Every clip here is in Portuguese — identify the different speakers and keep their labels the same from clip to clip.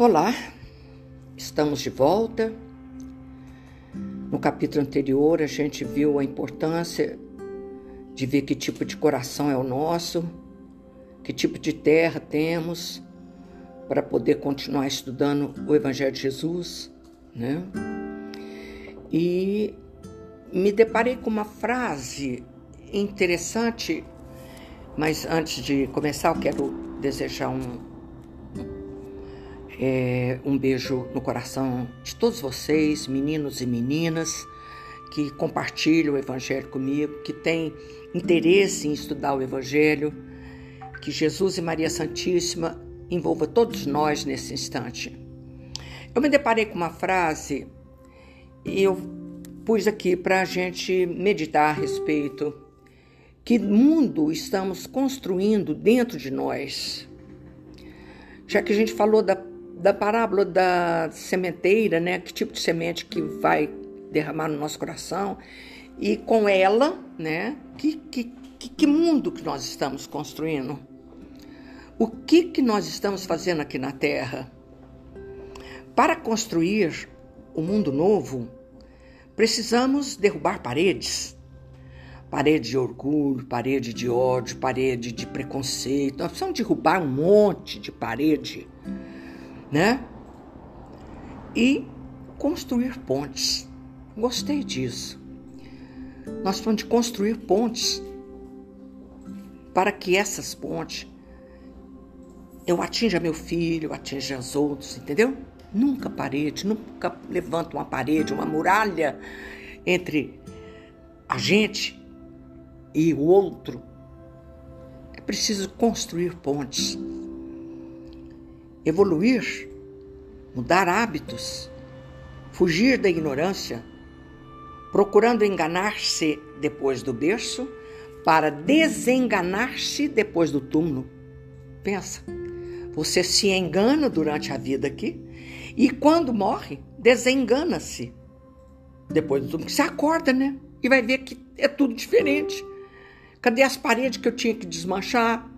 Speaker 1: Olá, estamos de volta. No capítulo anterior, a gente viu a importância de ver que tipo de coração é o nosso, que tipo de terra temos para poder continuar estudando o Evangelho de Jesus, né? E me deparei com uma frase interessante, mas antes de começar, eu quero desejar um, é, um beijo no coração de todos vocês, meninos e meninas, que compartilham o Evangelho comigo, que têm interesse em estudar o Evangelho. Que Jesus e Maria Santíssima envolva todos nós nesse instante. Eu me deparei com uma frase e eu pus aqui para a gente meditar a respeito. Que mundo estamos construindo dentro de nós? Já que a gente falou da da parábola da sementeira, né? Que tipo de semente que vai derramar no nosso coração e com ela, né? Que, que, que mundo que nós estamos construindo? O que que nós estamos fazendo aqui na Terra? Para construir o um mundo novo, precisamos derrubar paredes. Parede de orgulho, parede de ódio, parede de preconceito. Nós precisamos derrubar um monte de parede né? E construir pontes. Gostei disso. Nós vamos de construir pontes para que essas pontes eu atinja meu filho, atinja os outros, entendeu? Nunca parede, nunca levanta uma parede, uma muralha entre a gente e o outro. É preciso construir pontes evoluir, mudar hábitos, fugir da ignorância, procurando enganar-se depois do berço para desenganar-se depois do túmulo. Pensa, você se engana durante a vida aqui e quando morre, desengana-se depois do túmulo. Você acorda, né? E vai ver que é tudo diferente. Cadê as paredes que eu tinha que desmanchar?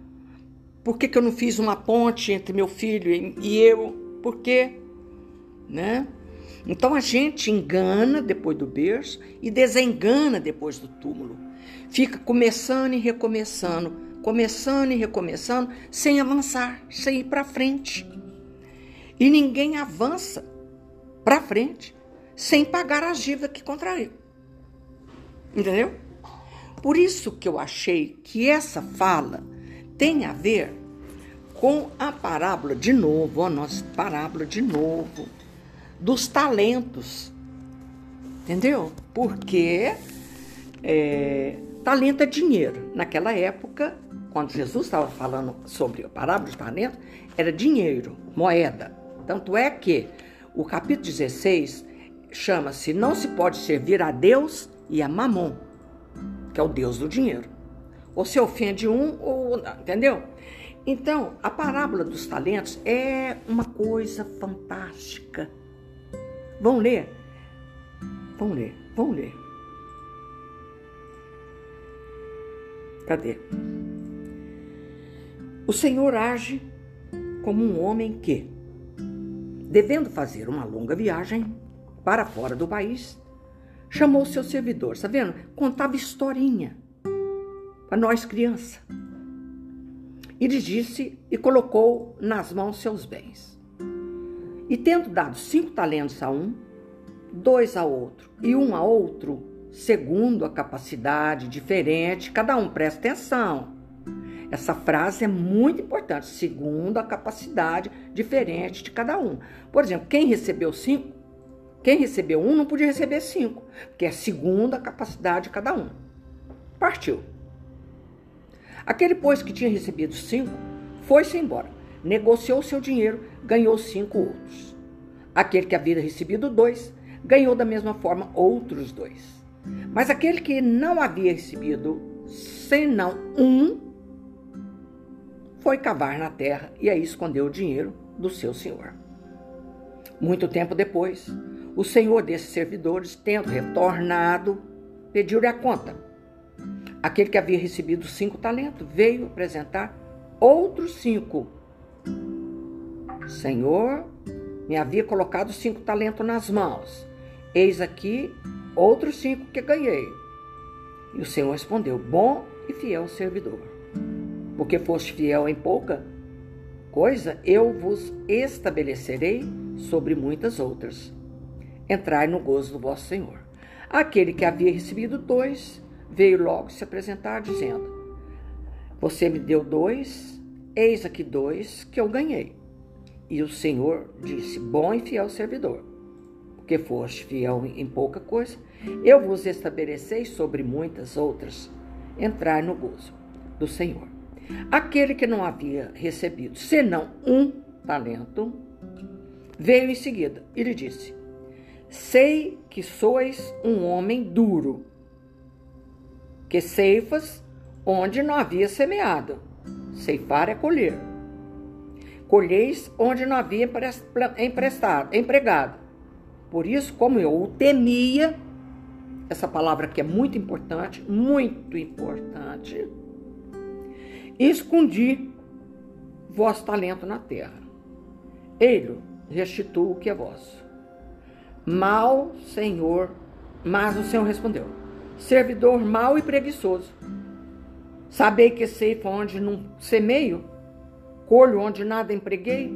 Speaker 1: Por que, que eu não fiz uma ponte entre meu filho e eu? Por quê? Né? Então a gente engana depois do berço e desengana depois do túmulo. Fica começando e recomeçando, começando e recomeçando, sem avançar, sem ir para frente. E ninguém avança para frente sem pagar as dívidas que contraiu. Entendeu? Por isso que eu achei que essa fala tem a ver com a parábola, de novo, a nossa parábola de novo, dos talentos. Entendeu? Porque é, talento é dinheiro. Naquela época, quando Jesus estava falando sobre a parábola de talento, era dinheiro, moeda. Tanto é que o capítulo 16 chama-se Não se pode servir a Deus e a Mamon, que é o Deus do dinheiro. Ou se ofende um, ou. Entendeu? Então, a parábola dos talentos é uma coisa fantástica. Vão ler? Vão ler, vão ler. Cadê? O Senhor age como um homem que, devendo fazer uma longa viagem para fora do país, chamou seus servidores, tá vendo? Contava historinha para nós criança. E disse e colocou nas mãos seus bens. E tendo dado cinco talentos a um, dois a outro e um a outro, segundo a capacidade diferente, cada um presta atenção. Essa frase é muito importante, segundo a capacidade diferente de cada um. Por exemplo, quem recebeu cinco, quem recebeu um não podia receber cinco, porque é segundo a capacidade de cada um. Partiu. Aquele, pois, que tinha recebido cinco, foi-se embora, negociou seu dinheiro, ganhou cinco outros. Aquele que havia recebido dois, ganhou da mesma forma outros dois. Mas aquele que não havia recebido senão um, foi cavar na terra e aí escondeu o dinheiro do seu senhor. Muito tempo depois, o senhor desses servidores, tendo retornado, pediu-lhe a conta Aquele que havia recebido cinco talentos veio apresentar outros cinco. Senhor, me havia colocado cinco talentos nas mãos. Eis aqui outros cinco que ganhei. E o Senhor respondeu: Bom e fiel servidor. Porque foste fiel em pouca coisa, eu vos estabelecerei sobre muitas outras. Entrai no gozo do vosso Senhor. Aquele que havia recebido dois veio logo se apresentar, dizendo: Você me deu dois, eis aqui dois que eu ganhei. E o Senhor disse: Bom e fiel servidor, porque foste fiel em pouca coisa, eu vos estabelecei sobre muitas outras. Entrai no gozo do Senhor. Aquele que não havia recebido senão um talento, veio em seguida e lhe disse: Sei que sois um homem duro, que ceifas onde não havia semeado. Ceifar é colher. Colheis onde não havia emprestado, empregado. Por isso, como eu o temia, essa palavra aqui é muito importante, muito importante, escondi vosso talento na terra. Ele restituo o que é vosso. Mal, Senhor, mas o Senhor respondeu: servidor mau e preguiçoso. Sabei que ceifa onde não semeio, colho onde nada empreguei.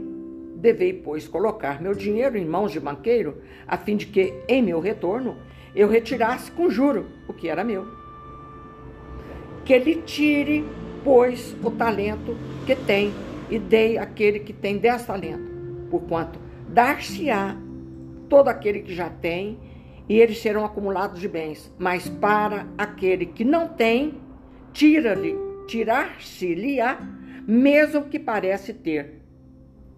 Speaker 1: Devei, pois, colocar meu dinheiro em mãos de banqueiro, a fim de que, em meu retorno, eu retirasse com juro o que era meu. Que ele tire, pois, o talento que tem, e dei àquele que tem dez talentos, porquanto dar-se-á todo aquele que já tem, e eles serão acumulados de bens. Mas para aquele que não tem, tira-lhe, tirar-se-lhe-á, mesmo que parece ter,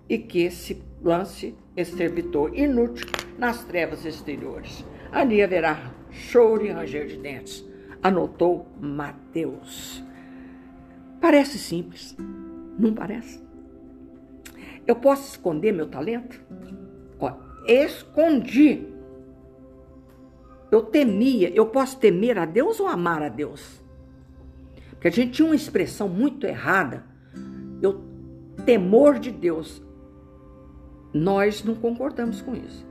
Speaker 1: e que se lance esse servitor inútil nas trevas exteriores. Ali haverá choro e ranger de dentes. Anotou Mateus. Parece simples, não parece? Eu posso esconder meu talento? escondi. Eu temia, eu posso temer a Deus ou amar a Deus? Porque a gente tinha uma expressão muito errada. Eu temor de Deus. Nós não concordamos com isso.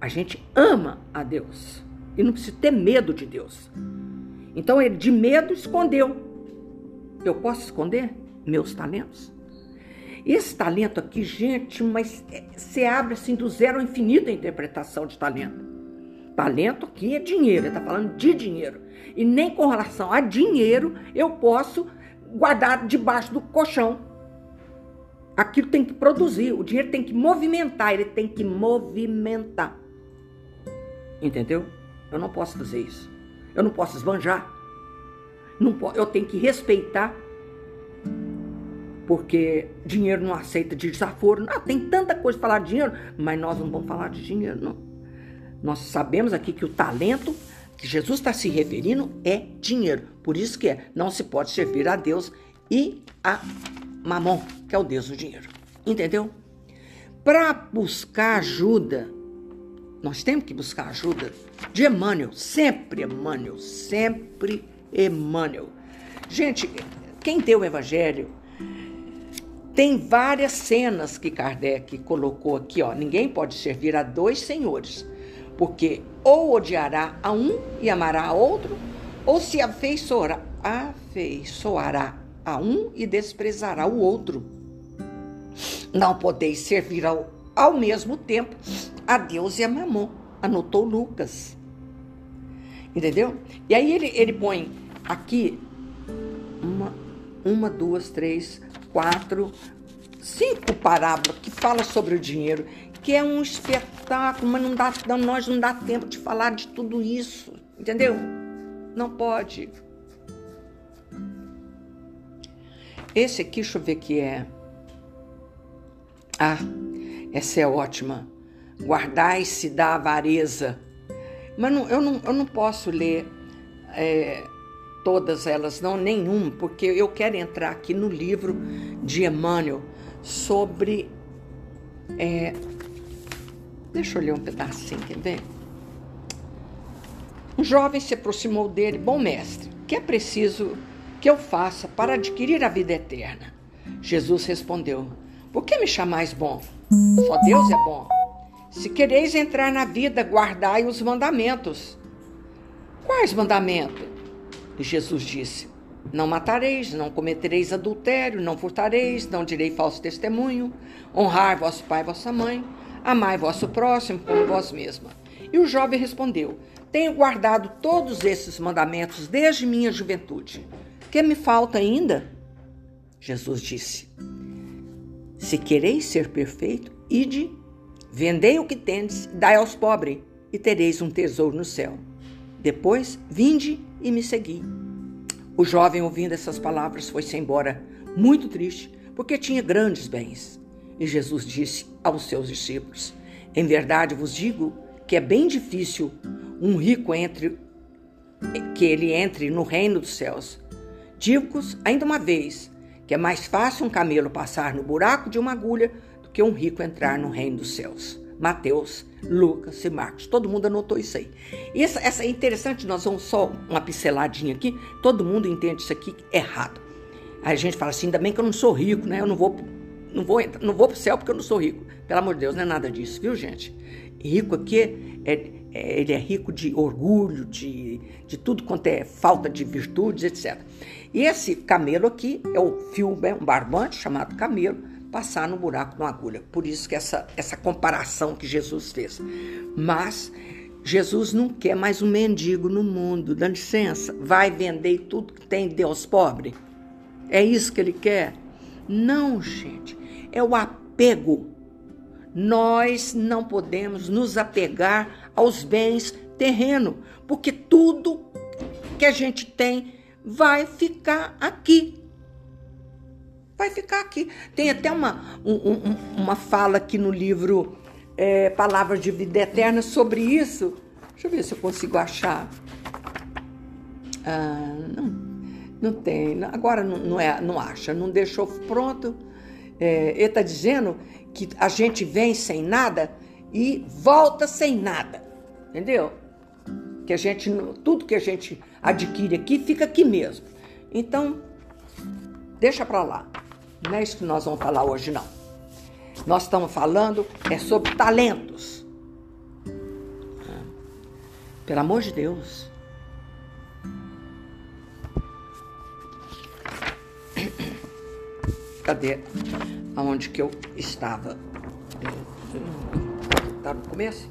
Speaker 1: A gente ama a Deus e não precisa ter medo de Deus. Então ele de medo escondeu. Eu posso esconder meus talentos? Esse talento aqui, gente, mas você abre assim do zero ao infinito a interpretação de talento. Talento aqui é dinheiro, ele está falando de dinheiro. E nem com relação a dinheiro eu posso guardar debaixo do colchão. Aquilo tem que produzir, o dinheiro tem que movimentar, ele tem que movimentar. Entendeu? Eu não posso fazer isso. Eu não posso esbanjar. Não eu tenho que respeitar porque dinheiro não aceita desaforo. Ah, tem tanta coisa para falar de dinheiro, mas nós não vamos falar de dinheiro, não. Nós sabemos aqui que o talento que Jesus está se referindo é dinheiro. Por isso que é, não se pode servir a Deus e a Mamon, que é o Deus do dinheiro. Entendeu? Para buscar ajuda, nós temos que buscar ajuda de Emmanuel, sempre Emmanuel, sempre Emmanuel. Gente, quem deu o evangelho tem várias cenas que Kardec colocou aqui, ó. Ninguém pode servir a dois senhores, porque ou odiará a um e amará a outro, ou se afeiçoará, afeiçoará a um e desprezará o outro. Não podeis servir ao, ao mesmo tempo a Deus e a Mamon, anotou Lucas. Entendeu? E aí ele, ele põe aqui uma, uma, duas, três, quatro, cinco parábolas que fala sobre o dinheiro, que é um espetáculo, mas não dá, não, nós não dá tempo de falar de tudo isso, entendeu? Não pode. Esse aqui, deixa eu ver que é. Ah, essa é ótima. Guardai-se da avareza. Mas não, eu, não, eu não posso ler é, todas elas, não, nenhum, porque eu quero entrar aqui no livro de Emmanuel sobre. É, deixa eu ler um pedacinho, quer ver? Um jovem se aproximou dele, bom mestre, que é preciso que eu faça para adquirir a vida eterna? Jesus respondeu: Por que me chamais bom? Só Deus é bom. Se quereis entrar na vida, guardai os mandamentos. Quais mandamentos? E Jesus disse: Não matareis, não cometereis adultério, não furtareis, não direi falso testemunho, honrar vosso pai e vossa mãe, amai vosso próximo como vós mesma. E o jovem respondeu: Tenho guardado todos esses mandamentos desde minha juventude. Que me falta ainda? Jesus disse: Se quereis ser perfeito, ide, vendei o que tendes, dai aos pobres, e tereis um tesouro no céu. Depois, vinde e me segui. O jovem, ouvindo essas palavras, foi-se embora, muito triste, porque tinha grandes bens. E Jesus disse aos seus discípulos: Em verdade vos digo que é bem difícil um rico entre que ele entre no reino dos céus. Digo-vos ainda uma vez que é mais fácil um camelo passar no buraco de uma agulha do que um rico entrar no reino dos céus. Mateus, Lucas e Marcos. Todo mundo anotou isso aí. E essa, essa é interessante, nós vamos só uma pinceladinha aqui. Todo mundo entende isso aqui errado. A gente fala assim, ainda bem que eu não sou rico, né? Eu não vou, não vou, não vou pro céu porque eu não sou rico. Pelo amor de Deus, não é nada disso, viu, gente? Rico aqui é, é, ele é rico de orgulho, de, de tudo quanto é falta de virtudes, etc. E esse camelo aqui é o fio, é um barbante chamado camelo, passar no buraco de uma agulha. Por isso que essa, essa comparação que Jesus fez. Mas Jesus não quer mais um mendigo no mundo. Dá licença, vai vender tudo que tem Deus pobre. É isso que ele quer? Não, gente. É o apego. Nós não podemos nos apegar aos bens terreno, porque tudo que a gente tem vai ficar aqui vai ficar aqui. Tem até uma, um, uma fala aqui no livro é, Palavras de Vida Eterna sobre isso. Deixa eu ver se eu consigo achar. Ah, não, não tem. Agora não, não, é, não acha, não deixou pronto. É, dizendo que a gente vem sem nada e volta sem nada. Entendeu? Que a gente, tudo que a gente adquire aqui fica aqui mesmo. Então, deixa para lá. Não é isso que nós vamos falar hoje, não. Nós estamos falando é sobre talentos. Pelo amor de Deus. Cadê? Aonde que eu estava? Tá no começo?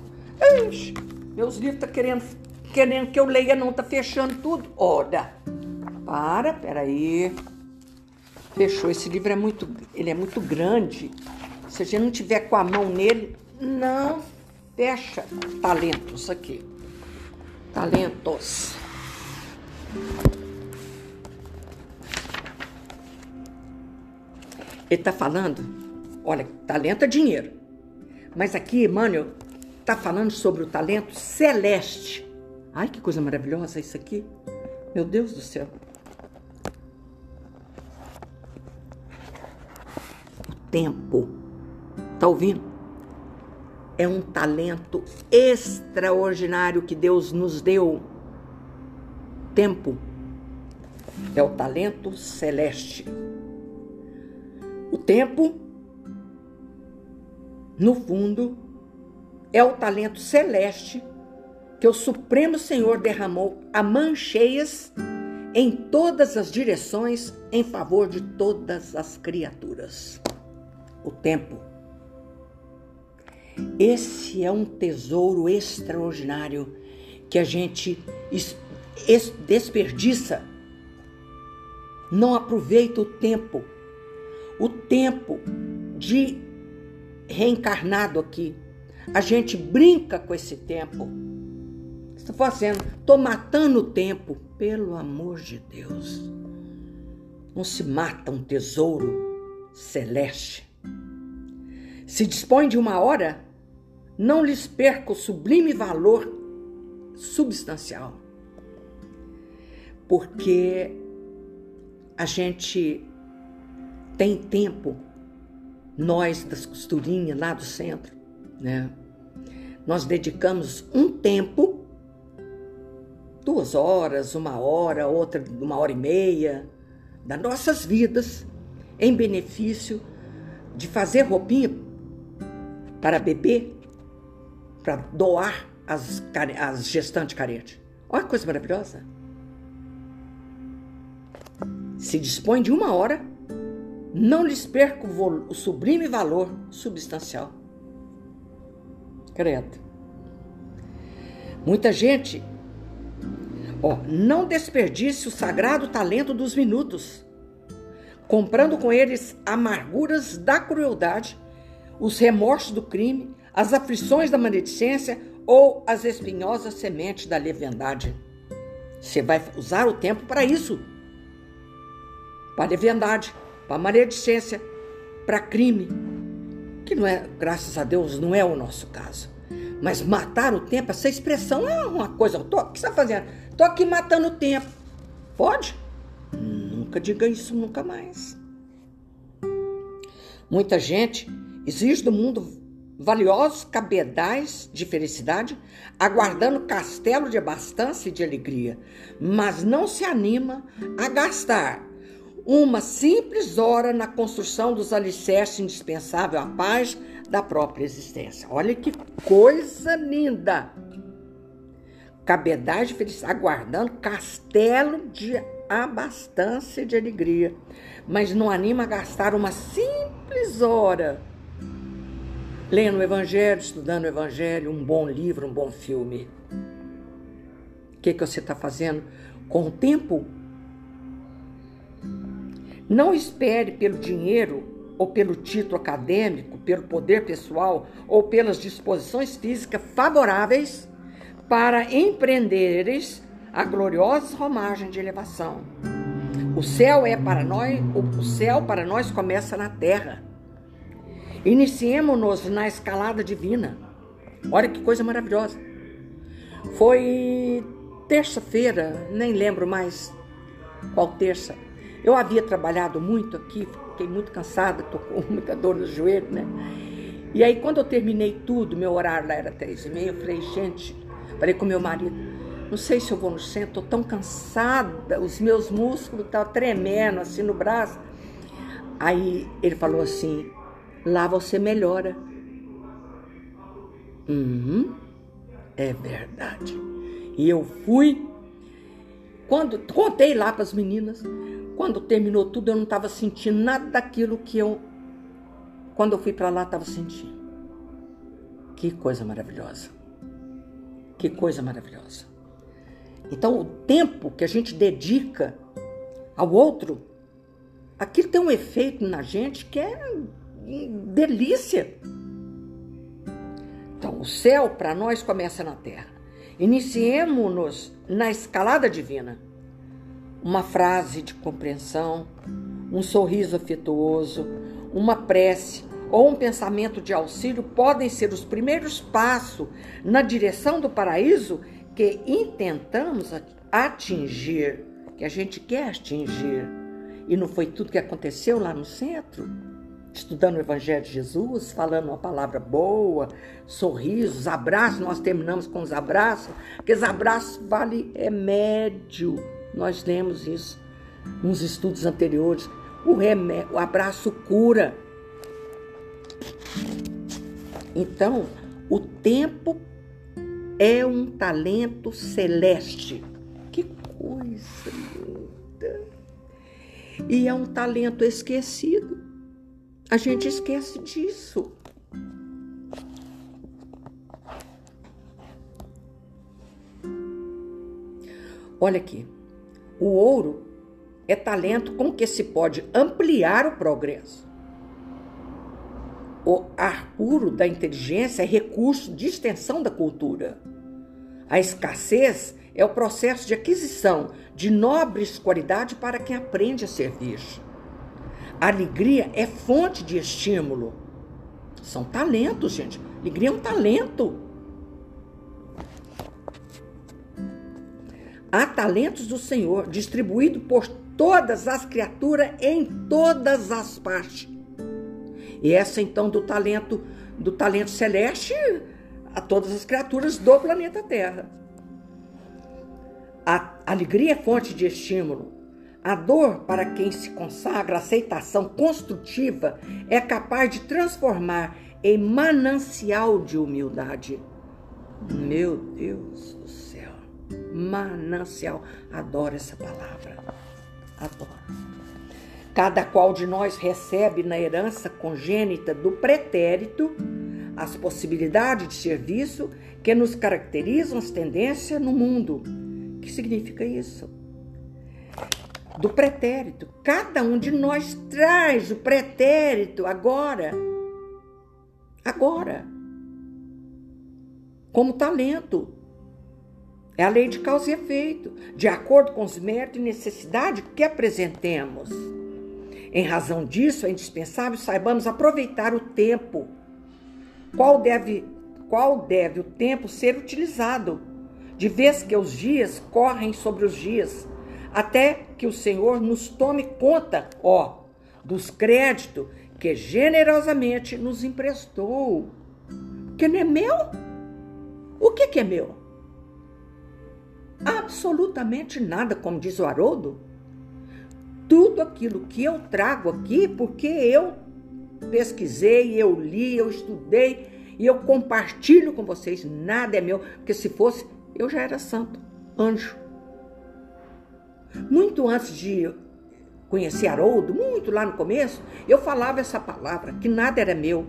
Speaker 1: Ixi, meus livros tá querendo, querendo que eu leia, não, tá fechando tudo. Ora, para, peraí. Fechou. Esse livro é muito, ele é muito grande. Se a gente não tiver com a mão nele, não fecha. Talentos aqui. Talentos. Ele está falando, olha, talento é dinheiro. Mas aqui, Emmanuel, está falando sobre o talento celeste. Ai, que coisa maravilhosa isso aqui. Meu Deus do céu. tempo. Tá ouvindo? É um talento extraordinário que Deus nos deu. Tempo é o talento celeste. O tempo, no fundo, é o talento celeste que o Supremo Senhor derramou a mãos cheias em todas as direções em favor de todas as criaturas o tempo. Esse é um tesouro extraordinário que a gente desperdiça. Não aproveita o tempo. O tempo de reencarnado aqui. A gente brinca com esse tempo. Estou fazendo, estou matando o tempo. Pelo amor de Deus. Não se mata um tesouro celeste. Se dispõe de uma hora, não lhes perca o sublime valor substancial. Porque a gente tem tempo, nós das costurinhas lá do centro, né? Nós dedicamos um tempo, duas horas, uma hora, outra uma hora e meia, das nossas vidas em benefício de fazer roupinha para beber, para doar as, as gestantes carentes. Olha que coisa maravilhosa. Se dispõe de uma hora, não lhes perca o, o sublime valor substancial. Credo. Muita gente, ó, não desperdice o sagrado talento dos minutos, comprando com eles amarguras da crueldade, os remorsos do crime, as aflições da maledicência ou as espinhosas sementes da leviandade. Você vai usar o tempo para isso. Para leviandade, para maledicência, para crime, que não é, graças a Deus, não é o nosso caso. Mas matar o tempo, essa expressão é uma coisa. Tô, o que você está fazendo? Estou aqui matando o tempo. Pode? Nunca diga isso nunca mais. Muita gente exige do mundo valiosos cabedais de felicidade, aguardando castelo de abastança e de alegria, mas não se anima a gastar uma simples hora na construção dos alicerces indispensáveis à paz da própria existência. Olha que coisa linda! Cabedais felicidade, aguardando castelo de abastança e de alegria, mas não anima a gastar uma simples hora lendo o Evangelho, estudando o Evangelho, um bom livro, um bom filme. O que, que você está fazendo com o tempo? Não espere pelo dinheiro ou pelo título acadêmico, pelo poder pessoal ou pelas disposições físicas favoráveis para empreenderes a gloriosa romagem de elevação. O céu é para nós, o céu para nós começa na terra. Iniciemos-nos na escalada divina. Olha que coisa maravilhosa. Foi terça-feira, nem lembro mais qual terça. Eu havia trabalhado muito aqui, fiquei muito cansada, tô com muita dor no joelho, né? E aí, quando eu terminei tudo, meu horário lá era três e meia, eu falei, gente, falei com meu marido, não sei se eu vou no centro, tô tão cansada, os meus músculos estão tá tremendo assim no braço. Aí ele falou assim, lá você melhora. Uhum, é verdade. E eu fui, quando contei lá para as meninas, quando terminou tudo, eu não estava sentindo nada daquilo que eu, quando eu fui para lá, estava sentindo. Que coisa maravilhosa. Que coisa maravilhosa. Então, o tempo que a gente dedica ao outro, aquilo tem um efeito na gente que é delícia. Então, o céu para nós começa na terra. Iniciemos-nos na escalada divina uma frase de compreensão, um sorriso afetuoso, uma prece ou um pensamento de auxílio podem ser os primeiros passos na direção do paraíso que intentamos atingir, que a gente quer atingir. E não foi tudo que aconteceu lá no centro? Estudando o Evangelho de Jesus, falando uma palavra boa, sorrisos, abraços, nós terminamos com os abraços, porque os abraços vale remédio nós lemos isso nos estudos anteriores. O, remédio, o abraço cura. Então, o tempo é um talento celeste. Que coisa linda! E é um talento esquecido. A gente esquece disso. Olha aqui. O ouro é talento com que se pode ampliar o progresso. O ar puro da inteligência é recurso de extensão da cultura. A escassez é o processo de aquisição de nobres qualidades para quem aprende a servir. A alegria é fonte de estímulo. São talentos, gente. Alegria é um talento. Há talentos do Senhor distribuídos por todas as criaturas em todas as partes. E essa então do talento do talento celeste a todas as criaturas do planeta Terra. A alegria é fonte de estímulo. A dor, para quem se consagra, a aceitação construtiva, é capaz de transformar e manancial de humildade. Meu Deus do céu, manancial. Adoro essa palavra. Adoro. Cada qual de nós recebe na herança congênita do pretérito as possibilidades de serviço que nos caracterizam as tendências no mundo. O que significa isso? Do pretérito. Cada um de nós traz o pretérito agora. Agora. Como talento. É a lei de causa e efeito, de acordo com os méritos e necessidade que apresentemos. Em razão disso, é indispensável saibamos aproveitar o tempo. Qual deve, qual deve o tempo ser utilizado? De vez que os dias correm sobre os dias, até que o Senhor nos tome conta, ó, dos créditos que generosamente nos emprestou. Que não é meu? O que, que é meu? Absolutamente nada, como diz o Haroldo tudo aquilo que eu trago aqui, porque eu pesquisei, eu li, eu estudei e eu compartilho com vocês. Nada é meu, porque se fosse, eu já era santo, anjo. Muito antes de conhecer Haroldo, muito lá no começo, eu falava essa palavra, que nada era meu.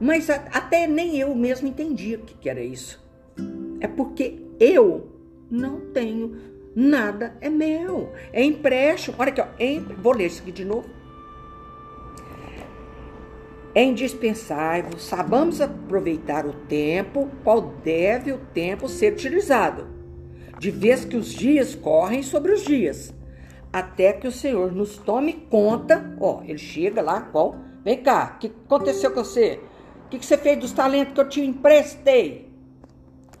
Speaker 1: Mas até nem eu mesmo entendia o que era isso. É porque eu não tenho Nada é meu. É empréstimo. Olha aqui, ó. Vou ler isso aqui de novo. É indispensável, sabamos aproveitar o tempo, qual deve o tempo ser utilizado, de vez que os dias correm sobre os dias, até que o Senhor nos tome conta. Ó, ele chega lá, qual? Vem cá, o que aconteceu com você? O que você fez dos talentos que eu te emprestei?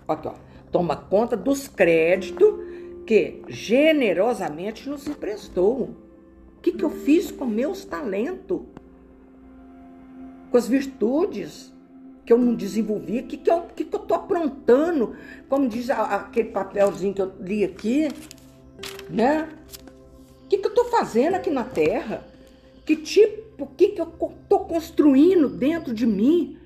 Speaker 1: Aqui, ó. Toma conta dos créditos que generosamente nos emprestou. O que, que eu fiz com meus talentos? Com as virtudes que eu não desenvolvi? O que, que eu que, que eu estou aprontando? Como diz aquele papelzinho que eu li aqui, né? O que, que eu estou fazendo aqui na Terra? Que tipo, o que, que eu estou construindo dentro de mim?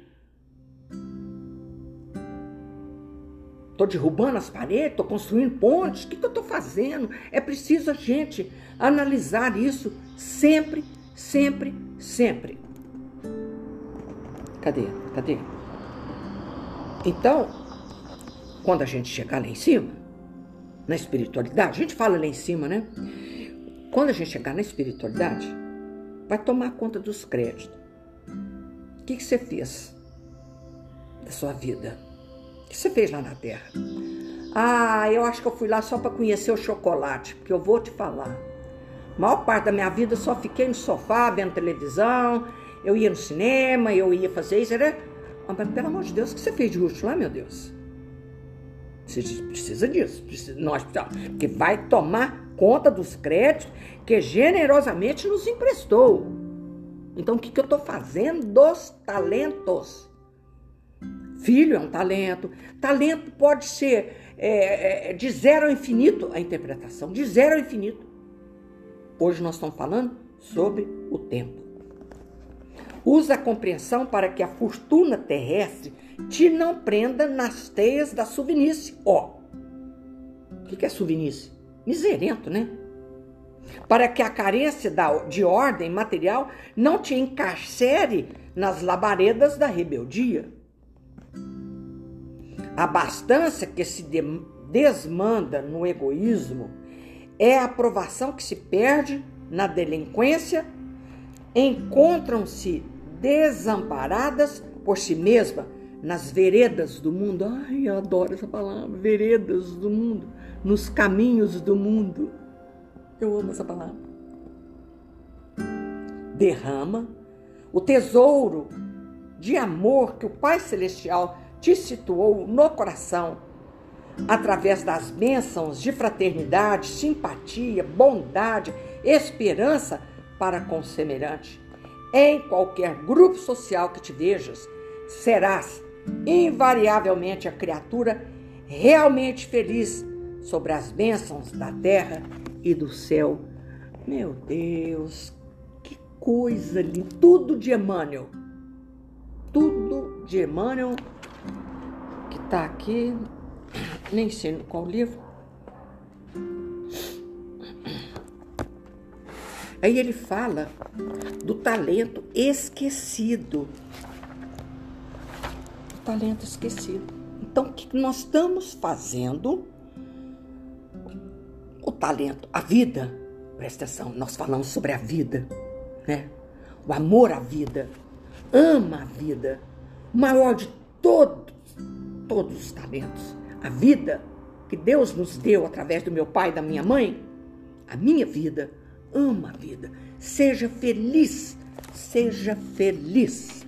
Speaker 1: Estou derrubando as paredes, estou construindo pontes, o que, que eu estou fazendo? É preciso a gente analisar isso sempre, sempre, sempre. Cadê? Cadê? Então, quando a gente chegar lá em cima, na espiritualidade, a gente fala lá em cima, né? Quando a gente chegar na espiritualidade, vai tomar conta dos créditos. O que, que você fez da sua vida? Que você fez lá na Terra? Ah, eu acho que eu fui lá só para conhecer o chocolate, porque eu vou te falar. A maior parte da minha vida eu só fiquei no sofá, vendo televisão, eu ia no cinema, eu ia fazer isso, era... Ah, mas pelo amor de Deus, o que você fez de útil lá, meu Deus? Você precisa disso, precisa, nós precisamos, porque vai tomar conta dos créditos que generosamente nos emprestou. Então, o que, que eu estou fazendo dos talentos? Filho é um talento. Talento pode ser é, é, de zero ao infinito a interpretação, de zero ao infinito. Hoje nós estamos falando sobre o tempo. Usa a compreensão para que a fortuna terrestre te não prenda nas teias da suvinice. Ó, o que é suvinice? Miserento, né? Para que a carência de ordem material não te encarcere nas labaredas da rebeldia. A bastância que se desmanda no egoísmo é a aprovação que se perde na delinquência. Encontram-se desamparadas por si mesma nas veredas do mundo. Ai, eu adoro essa palavra, veredas do mundo, nos caminhos do mundo. Eu amo essa palavra. Derrama o tesouro de amor que o Pai Celestial te situou no coração através das bênçãos de fraternidade, simpatia, bondade, esperança para com o semelhante. Em qualquer grupo social que te vejas, serás invariavelmente a criatura realmente feliz sobre as bênçãos da terra e do céu. Meu Deus, que coisa linda! Tudo de Emmanuel Tudo de Emmanuel, está aqui, nem sei qual livro. Aí ele fala do talento esquecido. O talento esquecido. Então, o que nós estamos fazendo? O talento, a vida. Presta atenção, nós falamos sobre a vida, né? O amor à vida. Ama a vida. O maior de todos, todos os talentos. A vida que Deus nos deu através do meu pai e da minha mãe. A minha vida ama a vida. Seja feliz, seja feliz.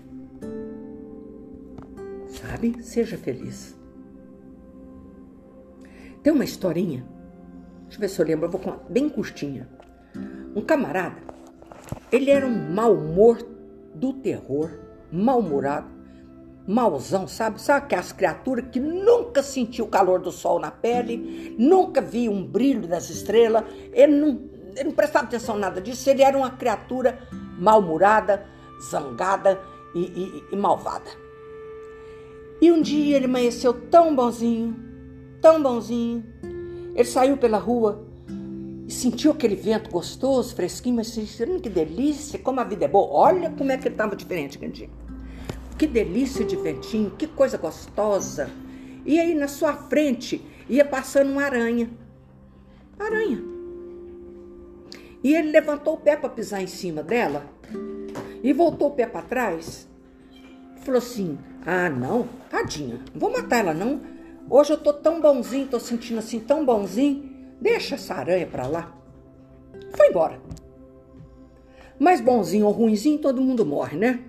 Speaker 1: Sabe? Seja feliz. Tem uma historinha, deixa eu ver se eu lembro, eu vou contar, bem curtinha. Um camarada, ele era um mau humor do terror, mal-humorado, mauzão, sabe? Sabe aquelas criaturas que nunca sentiu o calor do sol na pele, nunca viu um brilho das estrelas, ele não, ele não prestava atenção nada disso, ele era uma criatura mal-humorada, zangada e, e, e malvada. E um dia ele amanheceu tão bonzinho, tão bonzinho. Ele saiu pela rua e sentiu aquele vento gostoso, fresquinho, mas disse, que delícia, como a vida é boa. Olha como é que ele estava diferente dia. Que delícia de ventinho, que coisa gostosa. E aí na sua frente ia passando uma aranha. Aranha. E ele levantou o pé para pisar em cima dela e voltou o pé para trás. Falou assim: Ah, não, tadinha, não vou matar ela não. Hoje eu tô tão bonzinho, tô sentindo assim tão bonzinho. Deixa essa aranha para lá. Foi embora. Mas bonzinho ou ruinzinho, todo mundo morre, né?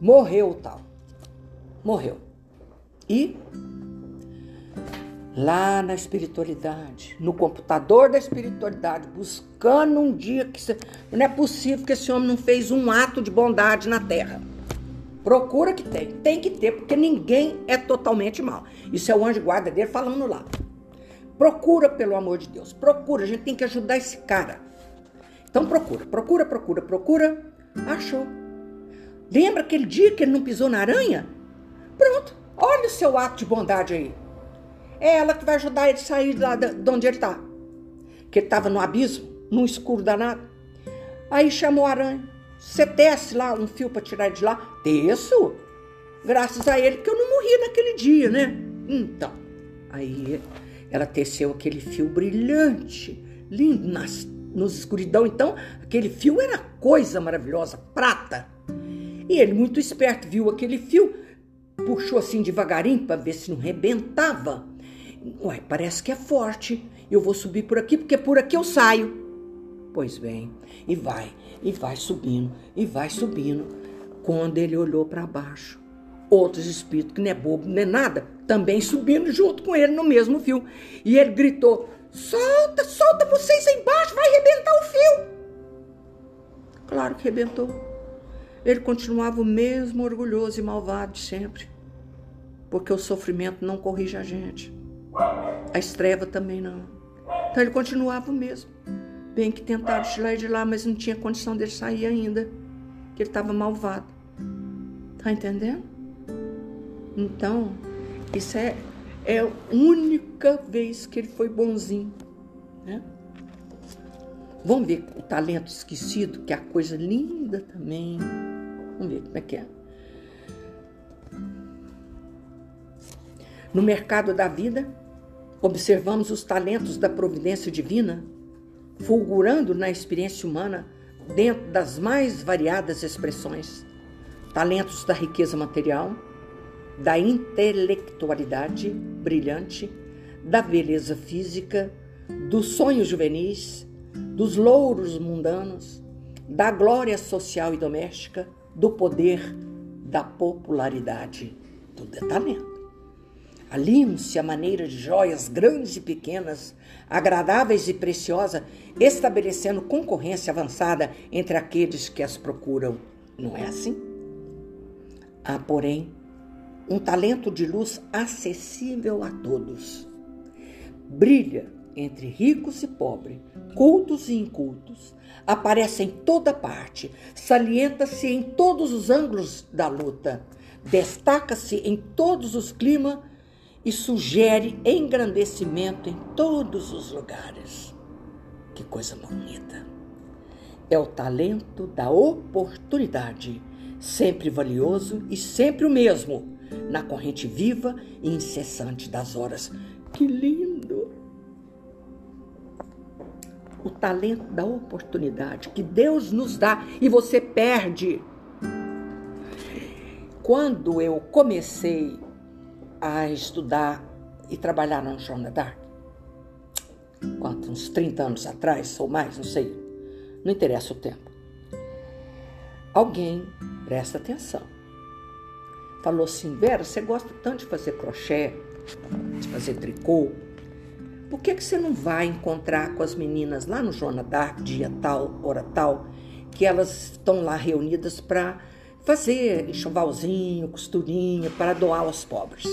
Speaker 1: Morreu o tal. Morreu. E lá na espiritualidade, no computador da espiritualidade, buscando um dia que não é possível que esse homem não fez um ato de bondade na terra. Procura que tem, tem que ter, porque ninguém é totalmente mal. Isso é o anjo guarda dele falando lá. Procura, pelo amor de Deus, procura, a gente tem que ajudar esse cara. Então procura, procura, procura, procura. Achou. Lembra aquele dia que ele não pisou na aranha? Pronto, olha o seu ato de bondade aí. É ela que vai ajudar ele a sair lá de onde ele está. Que ele estava no abismo, num escuro danado. Aí chamou a aranha. Você desce lá um fio para tirar ele de lá? Desço. Graças a ele que eu não morri naquele dia, né? Então, aí ela teceu aquele fio brilhante, lindo, nas, nos escuridão. Então, aquele fio era coisa maravilhosa, prata. E ele, muito esperto, viu aquele fio, puxou assim devagarinho para ver se não rebentava. Ué, parece que é forte. Eu vou subir por aqui porque por aqui eu saio. Pois bem, e vai, e vai subindo, e vai subindo. Quando ele olhou para baixo, outros espíritos, que não é bobo, não é nada, também subindo junto com ele no mesmo fio. E ele gritou: Solta, solta vocês aí embaixo, vai arrebentar o fio. Claro que arrebentou. Ele continuava o mesmo orgulhoso e malvado de sempre. Porque o sofrimento não corrige a gente. A estreva também não. Então ele continuava o mesmo. Bem que tentaram tirar ele de lá, mas não tinha condição dele sair ainda. Que ele estava malvado. Tá entendendo? Então, isso é, é a única vez que ele foi bonzinho. Né? Vamos ver o talento esquecido, que é a coisa linda também. Vamos ver como é que é. No mercado da vida, Observamos os talentos da providência divina fulgurando na experiência humana dentro das mais variadas expressões. Talentos da riqueza material, da intelectualidade brilhante, da beleza física, dos sonhos juvenis, dos louros mundanos, da glória social e doméstica, do poder, da popularidade. É talento. Alinham-se a maneira de joias grandes e pequenas, agradáveis e preciosas, estabelecendo concorrência avançada entre aqueles que as procuram. Não é assim? Há, porém, um talento de luz acessível a todos. Brilha entre ricos e pobres, cultos e incultos, aparece em toda parte, salienta-se em todos os ângulos da luta destaca-se em todos os climas e sugere engrandecimento em todos os lugares. Que coisa bonita! É o talento da oportunidade, sempre valioso e sempre o mesmo, na corrente viva e incessante das horas. Que lindo! O talento da oportunidade que Deus nos dá e você perde. Quando eu comecei a estudar e trabalhar no Jornal Dark, quanto, uns 30 anos atrás ou mais, não sei, não interessa o tempo. Alguém, presta atenção, falou assim: Vera, você gosta tanto de fazer crochê, de fazer tricô, por que, que você não vai encontrar com as meninas lá no Jornal Dark, dia tal, hora tal, que elas estão lá reunidas para fazer enxovalzinho, costurinha, para doar aos pobres?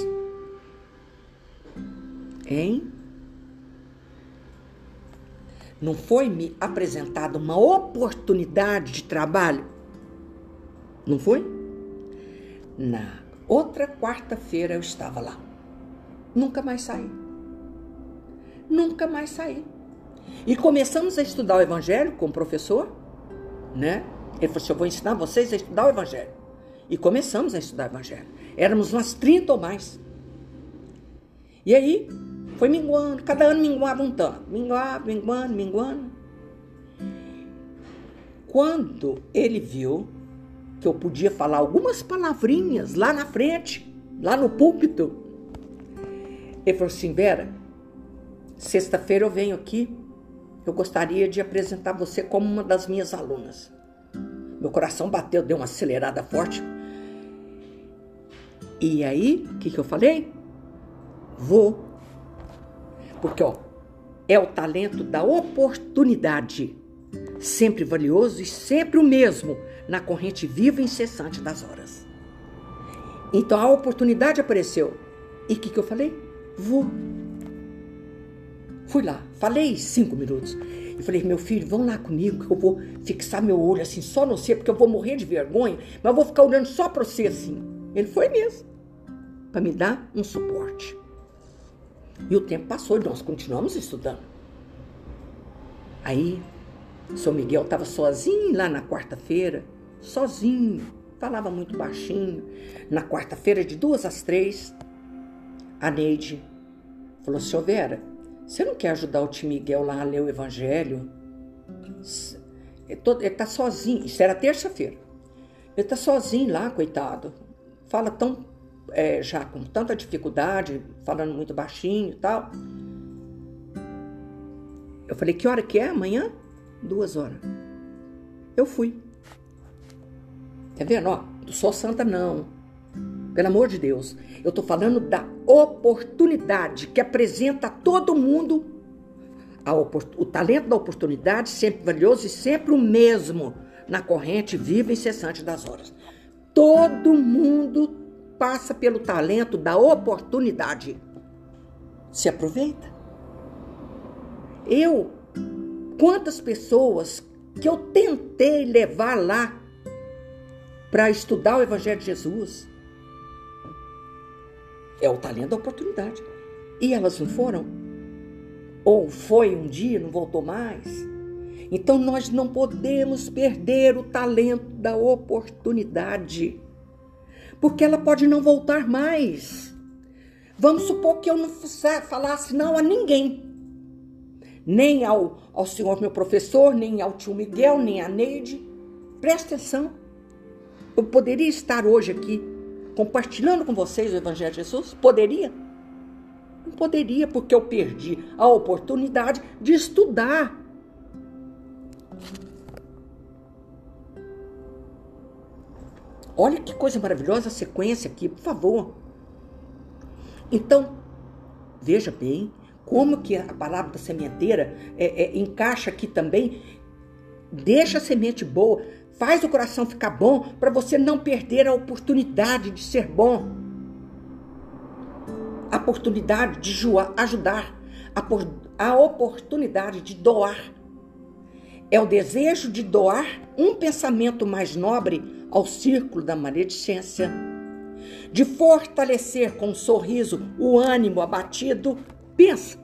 Speaker 1: Hein? Não foi me apresentada uma oportunidade de trabalho? Não foi? Na outra quarta-feira eu estava lá. Nunca mais saí. Nunca mais saí. E começamos a estudar o Evangelho com o professor, né? Ele falou assim: Eu vou ensinar vocês a estudar o Evangelho. E começamos a estudar o Evangelho. Éramos umas 30 ou mais. E aí, foi minguando, cada ano minguava um tanto. Minguava, minguando, minguando. Quando ele viu que eu podia falar algumas palavrinhas lá na frente, lá no púlpito, ele falou assim: Vera, sexta-feira eu venho aqui, eu gostaria de apresentar você como uma das minhas alunas. Meu coração bateu, deu uma acelerada forte. E aí, o que, que eu falei? Vou porque ó, é o talento da oportunidade, sempre valioso e sempre o mesmo na corrente viva e incessante das horas. Então a oportunidade apareceu. E o que, que eu falei? Vou. Fui lá, falei cinco minutos. E falei, meu filho, vão lá comigo que eu vou fixar meu olho assim só no você, porque eu vou morrer de vergonha, mas eu vou ficar olhando só para você assim. Ele foi mesmo, para me dar um suporte. E o tempo passou e nós continuamos estudando. Aí, São Miguel estava sozinho lá na quarta-feira, sozinho, falava muito baixinho. Na quarta-feira, de duas às três, a Neide falou: Senhor Vera, você não quer ajudar o tio Miguel lá a ler o Evangelho? Ele está sozinho. Isso era terça-feira. Ele está sozinho lá, coitado. Fala tão é, já com tanta dificuldade, falando muito baixinho e tal. Eu falei, que hora que é amanhã? Duas horas. Eu fui. Tá vendo? Ó, não sou santa, não. Pelo amor de Deus. Eu tô falando da oportunidade que apresenta a todo mundo a o talento da oportunidade, sempre valioso e sempre o mesmo na corrente viva e incessante das horas. Todo mundo passa pelo talento da oportunidade. Se aproveita. Eu, quantas pessoas que eu tentei levar lá para estudar o Evangelho de Jesus, é o talento da oportunidade. E elas não foram? Ou foi um dia, não voltou mais? Então nós não podemos perder o talento da oportunidade porque ela pode não voltar mais. Vamos supor que eu não falasse não a ninguém, nem ao, ao senhor meu professor, nem ao tio Miguel, nem a Neide. Presta atenção. Eu poderia estar hoje aqui compartilhando com vocês o Evangelho de Jesus? Poderia? Não poderia, porque eu perdi a oportunidade de estudar Olha que coisa maravilhosa a sequência aqui, por favor. Então, veja bem como que a palavra da sementeira é, é, encaixa aqui também. Deixa a semente boa, faz o coração ficar bom para você não perder a oportunidade de ser bom. A oportunidade de ajudar, a oportunidade de doar. É o desejo de doar um pensamento mais nobre ao círculo da maledicência. de fortalecer com um sorriso o ânimo abatido. Pensa,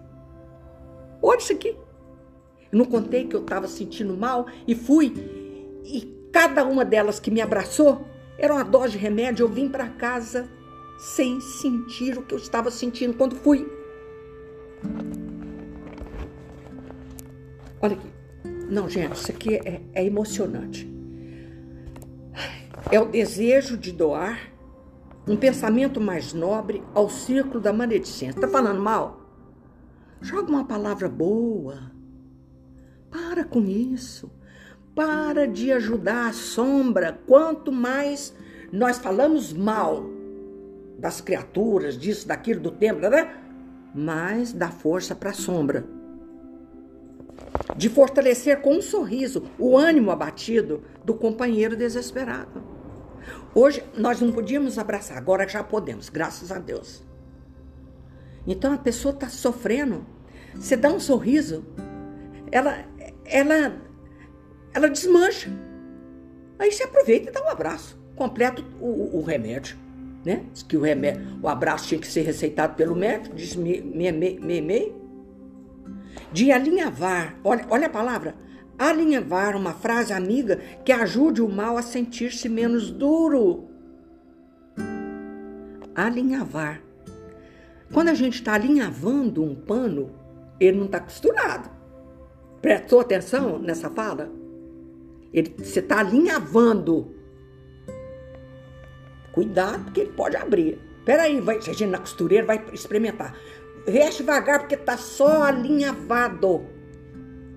Speaker 1: olha isso aqui. Eu não contei que eu estava sentindo mal e fui, e cada uma delas que me abraçou era uma dose de remédio. Eu vim para casa sem sentir o que eu estava sentindo quando fui. Olha aqui. Não, gente, isso aqui é, é emocionante. É o desejo de doar um pensamento mais nobre ao círculo da maledicência. Tá falando mal? Joga uma palavra boa. Para com isso. Para de ajudar a sombra. Quanto mais nós falamos mal das criaturas, disso, daquilo, do tempo, né? mais dá força para a sombra. De fortalecer com um sorriso o ânimo abatido do companheiro desesperado. Hoje nós não podíamos abraçar, agora já podemos, graças a Deus. Então a pessoa está sofrendo, você dá um sorriso, ela, ela, ela desmancha. Aí você aproveita e dá um abraço, completa o, o remédio. Né? Diz que o, remédio, o abraço tinha que ser receitado pelo médico, diz me, me, me, me. De alinhavar, olha, olha a palavra, alinhavar uma frase amiga que ajude o mal a sentir-se menos duro. Alinhavar. Quando a gente está alinhavando um pano, ele não está costurado. Prestou atenção nessa fala? Ele, você está alinhavando. Cuidado, porque ele pode abrir. Peraí, vai, gente na costureira vai experimentar. Veste devagar, porque está só alinhavado.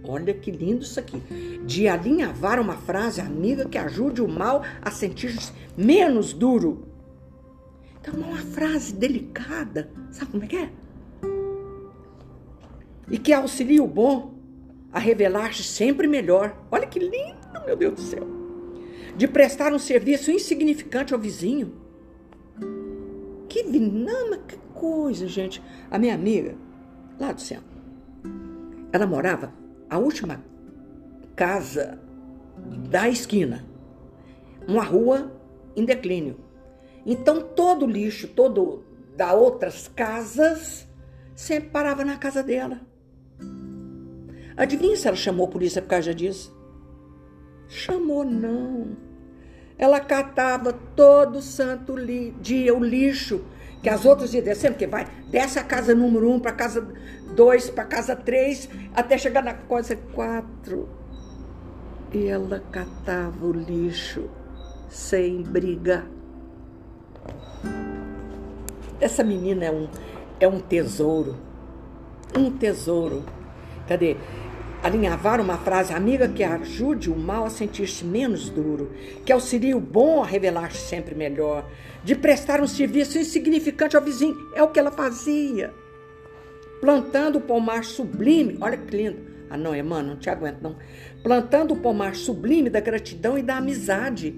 Speaker 1: Olha que lindo isso aqui. De alinhavar uma frase amiga que ajude o mal a sentir-se menos duro. Então, uma frase delicada. Sabe como é que é? E que auxilie o bom a revelar-se sempre melhor. Olha que lindo, meu Deus do céu. De prestar um serviço insignificante ao vizinho. Que que coisa, gente. A minha amiga, lá do centro, ela morava a última casa da esquina, uma rua em declínio. Então todo o lixo, todo da outras casas, sempre parava na casa dela. Adivinha se ela chamou a polícia por causa disso? Chamou não. Ela catava todo santo dia o lixo que as outras iam descendo, porque vai, desce a casa número um para casa dois, para casa três, até chegar na coisa quatro. E ela catava o lixo sem briga. Essa menina é um, é um tesouro. Um tesouro. Cadê? Alinhavar uma frase amiga que ajude o mal a sentir-se menos duro, que auxilie o bom a revelar-se sempre melhor, de prestar um serviço insignificante ao vizinho. É o que ela fazia. Plantando o pomar sublime, olha que lindo. Ah, não, Emmanuel, não te aguento, não. Plantando o pomar sublime da gratidão e da amizade.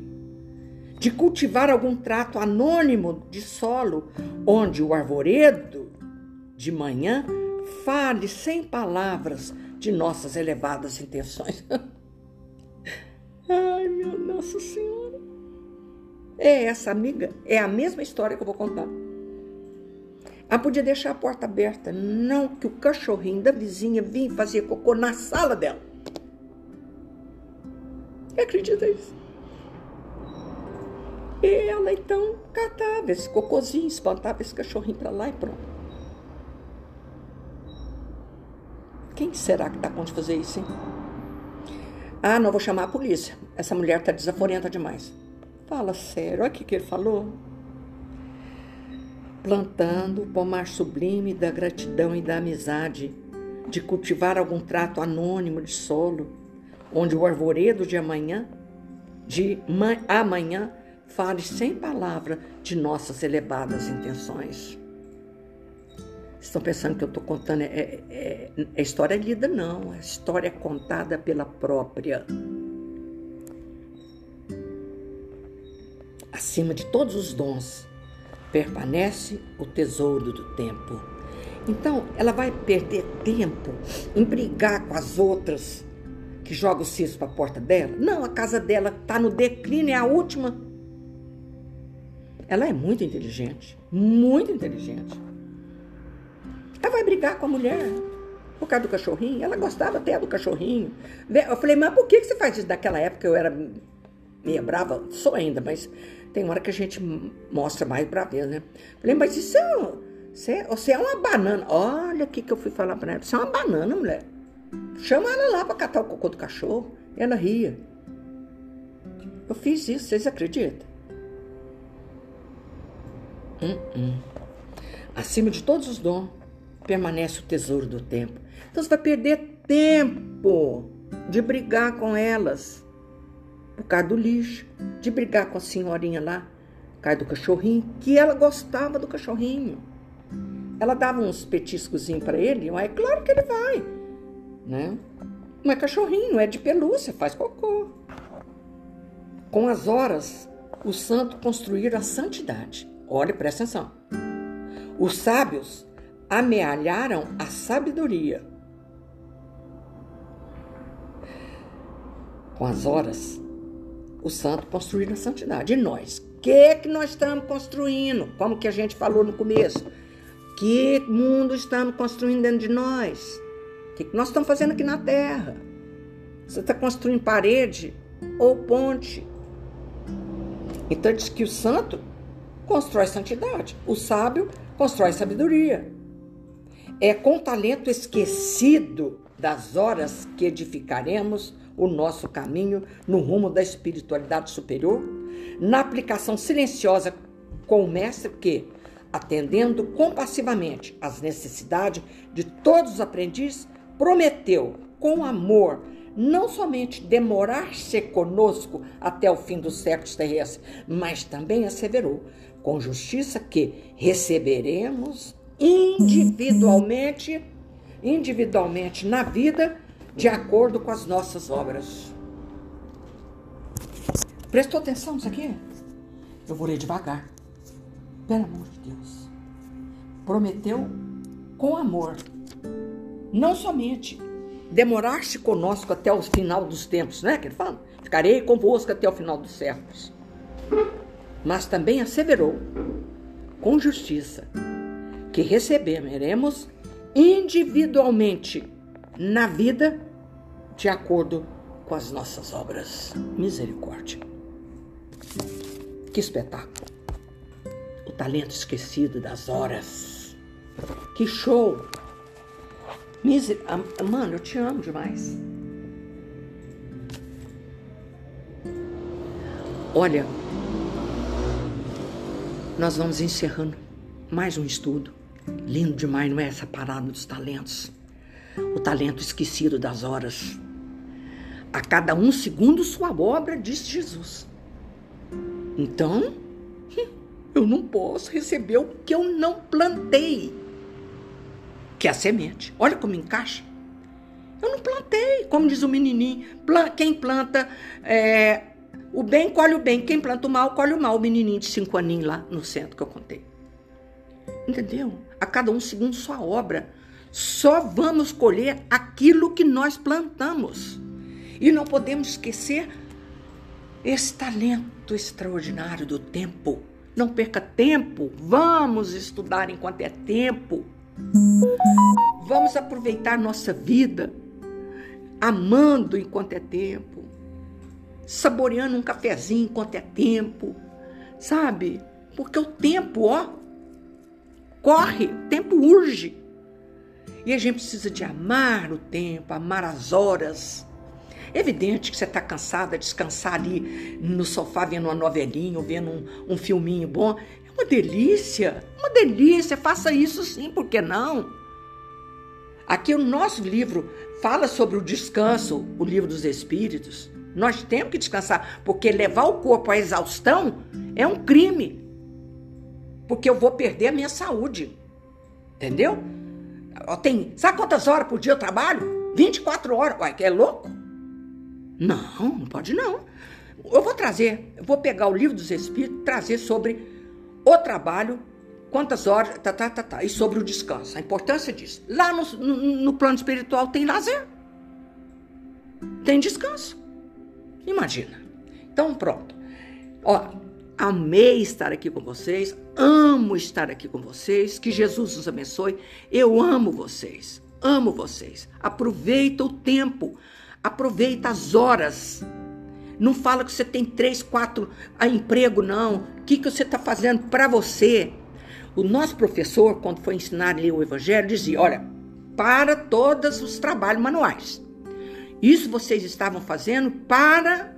Speaker 1: De cultivar algum trato anônimo de solo, onde o arvoredo de manhã fale sem palavras de nossas elevadas intenções. Ai, meu Nossa Senhora. É essa amiga, é a mesma história que eu vou contar. Ela podia deixar a porta aberta, não que o cachorrinho da vizinha vinha fazer cocô na sala dela. Acredita isso? E ela então catava esse cocôzinho, espantava esse cachorrinho para lá e pronto. Quem será que está com de fazer isso, hein? Ah, não vou chamar a polícia. Essa mulher está desaforenta demais. Fala sério, olha o que, que ele falou. Plantando o pomar sublime da gratidão e da amizade, de cultivar algum trato anônimo de solo, onde o arvoredo de amanhã, de amanhã, fale sem palavra de nossas elevadas intenções. Estão pensando que eu estou contando é, é, é, é história lida, não. É história contada pela própria. Acima de todos os dons, permanece o tesouro do tempo. Então, ela vai perder tempo em brigar com as outras que jogam o cisco para a porta dela? Não, a casa dela está no declínio, é a última. Ela é muito inteligente, muito inteligente. Ela vai brigar com a mulher por causa do cachorrinho. Ela gostava até do cachorrinho. Eu falei, mas por que você faz isso? Naquela época eu era meia brava, sou ainda, mas tem hora que a gente mostra mais braveza, né? Falei, mas isso é, você, é, você é uma banana. Olha o que, eu fui falar pra ela. Você é uma banana, mulher. Chama ela lá pra catar o cocô do cachorro. Ela ria. Eu fiz isso, vocês acreditam? Hum, hum. Acima de todos os dons, permanece o tesouro do tempo. Então você vai perder tempo de brigar com elas por causa do lixo, de brigar com a senhorinha lá, por causa do cachorrinho, que ela gostava do cachorrinho. Ela dava uns petiscozinhos para ele, é claro que ele vai, né? Não é cachorrinho, é de pelúcia, faz cocô. Com as horas, os santos construíram a santidade. Olha, presta atenção. Os sábios amealharam a sabedoria. Com as horas, os santos construíram a santidade. E nós? O que, que nós estamos construindo? Como que a gente falou no começo? Que mundo estamos construindo dentro de nós? O que, que nós estamos fazendo aqui na Terra? Você está construindo parede ou ponte? Então diz que o santo constrói santidade, o sábio constrói sabedoria. É com talento esquecido das horas que edificaremos o nosso caminho no rumo da espiritualidade superior, na aplicação silenciosa com o Mestre que, atendendo compassivamente às necessidades de todos os aprendizes, prometeu com amor não somente demorar-se conosco até o fim dos séculos terrestres, mas também asseverou com justiça que receberemos individualmente, individualmente na vida, de acordo com as nossas obras. Prestou atenção nisso aqui? Eu vou ler devagar. Pelo amor de Deus. Prometeu com amor, não somente demorar-se conosco até o final dos tempos, né? Que ele fala, ficarei convosco até o final dos séculos. Mas também asseverou, com justiça, que receberemos individualmente na vida de acordo com as nossas obras. Misericórdia. Que espetáculo. O talento esquecido das horas. Que show. Miser... Mano, eu te amo demais. Olha, nós vamos encerrando mais um estudo. Lindo demais, não é essa parada dos talentos? O talento esquecido das horas. A cada um segundo sua obra, disse Jesus. Então, eu não posso receber o que eu não plantei que é a semente. Olha como encaixa. Eu não plantei, como diz o menininho. Quem planta é, o bem, colhe o bem. Quem planta o mal, colhe o mal. O menininho de cinco aninhos lá no centro que eu contei. Entendeu? A cada um segundo sua obra. Só vamos colher aquilo que nós plantamos. E não podemos esquecer esse talento extraordinário do tempo. Não perca tempo. Vamos estudar enquanto é tempo. Vamos aproveitar nossa vida amando enquanto é tempo, saboreando um cafezinho enquanto é tempo, sabe? Porque o tempo, ó, corre, o tempo urge. E a gente precisa de amar o tempo, amar as horas. É evidente que você está cansada, descansar ali no sofá vendo uma novelinha, ou vendo um, um filminho bom. Uma delícia, uma delícia, faça isso sim, por que não? Aqui o nosso livro fala sobre o descanso, o livro dos Espíritos. Nós temos que descansar, porque levar o corpo à exaustão é um crime. Porque eu vou perder a minha saúde. Entendeu? Tem, sabe quantas horas por dia eu trabalho? 24 horas. Uai, é louco? Não, não pode não. Eu vou trazer, eu vou pegar o livro dos Espíritos, trazer sobre o trabalho, quantas horas, tá, tá, tá, tá, e sobre o descanso, a importância disso. Lá no, no plano espiritual tem lazer, tem descanso. Imagina. Então, pronto. Ó, Amei estar aqui com vocês, amo estar aqui com vocês. Que Jesus os abençoe. Eu amo vocês, amo vocês. Aproveita o tempo, aproveita as horas. Não fala que você tem três, quatro a emprego, não. O que, que você está fazendo para você? O nosso professor, quando foi ensinar o Evangelho, dizia: olha, para todos os trabalhos manuais. Isso vocês estavam fazendo para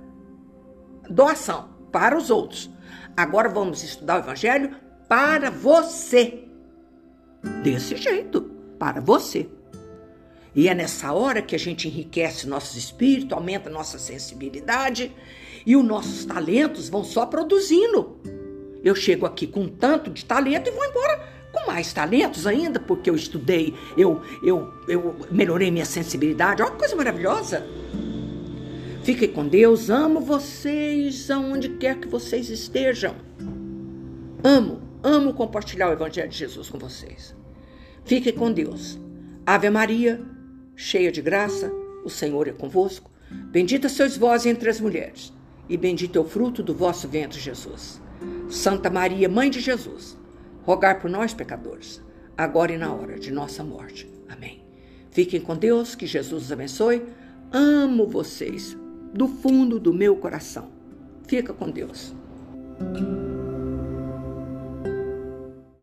Speaker 1: doação, para os outros. Agora vamos estudar o Evangelho para você. Desse jeito, para você. E é nessa hora que a gente enriquece nosso espírito, aumenta nossa sensibilidade e os nossos talentos vão só produzindo. Eu chego aqui com tanto de talento e vou embora com mais talentos ainda, porque eu estudei, eu, eu, eu melhorei minha sensibilidade. Olha que coisa maravilhosa. Fiquem com Deus, amo vocês aonde quer que vocês estejam. Amo, amo compartilhar o Evangelho de Jesus com vocês. Fiquem com Deus. Ave Maria, cheia de graça, o Senhor é convosco. Bendita sois vós entre as mulheres, e bendito é o fruto do vosso ventre, Jesus. Santa Maria, Mãe de Jesus, rogai por nós, pecadores, agora e na hora de nossa morte. Amém. Fiquem com Deus, que Jesus os abençoe. Amo vocês do fundo do meu coração. Fica com Deus.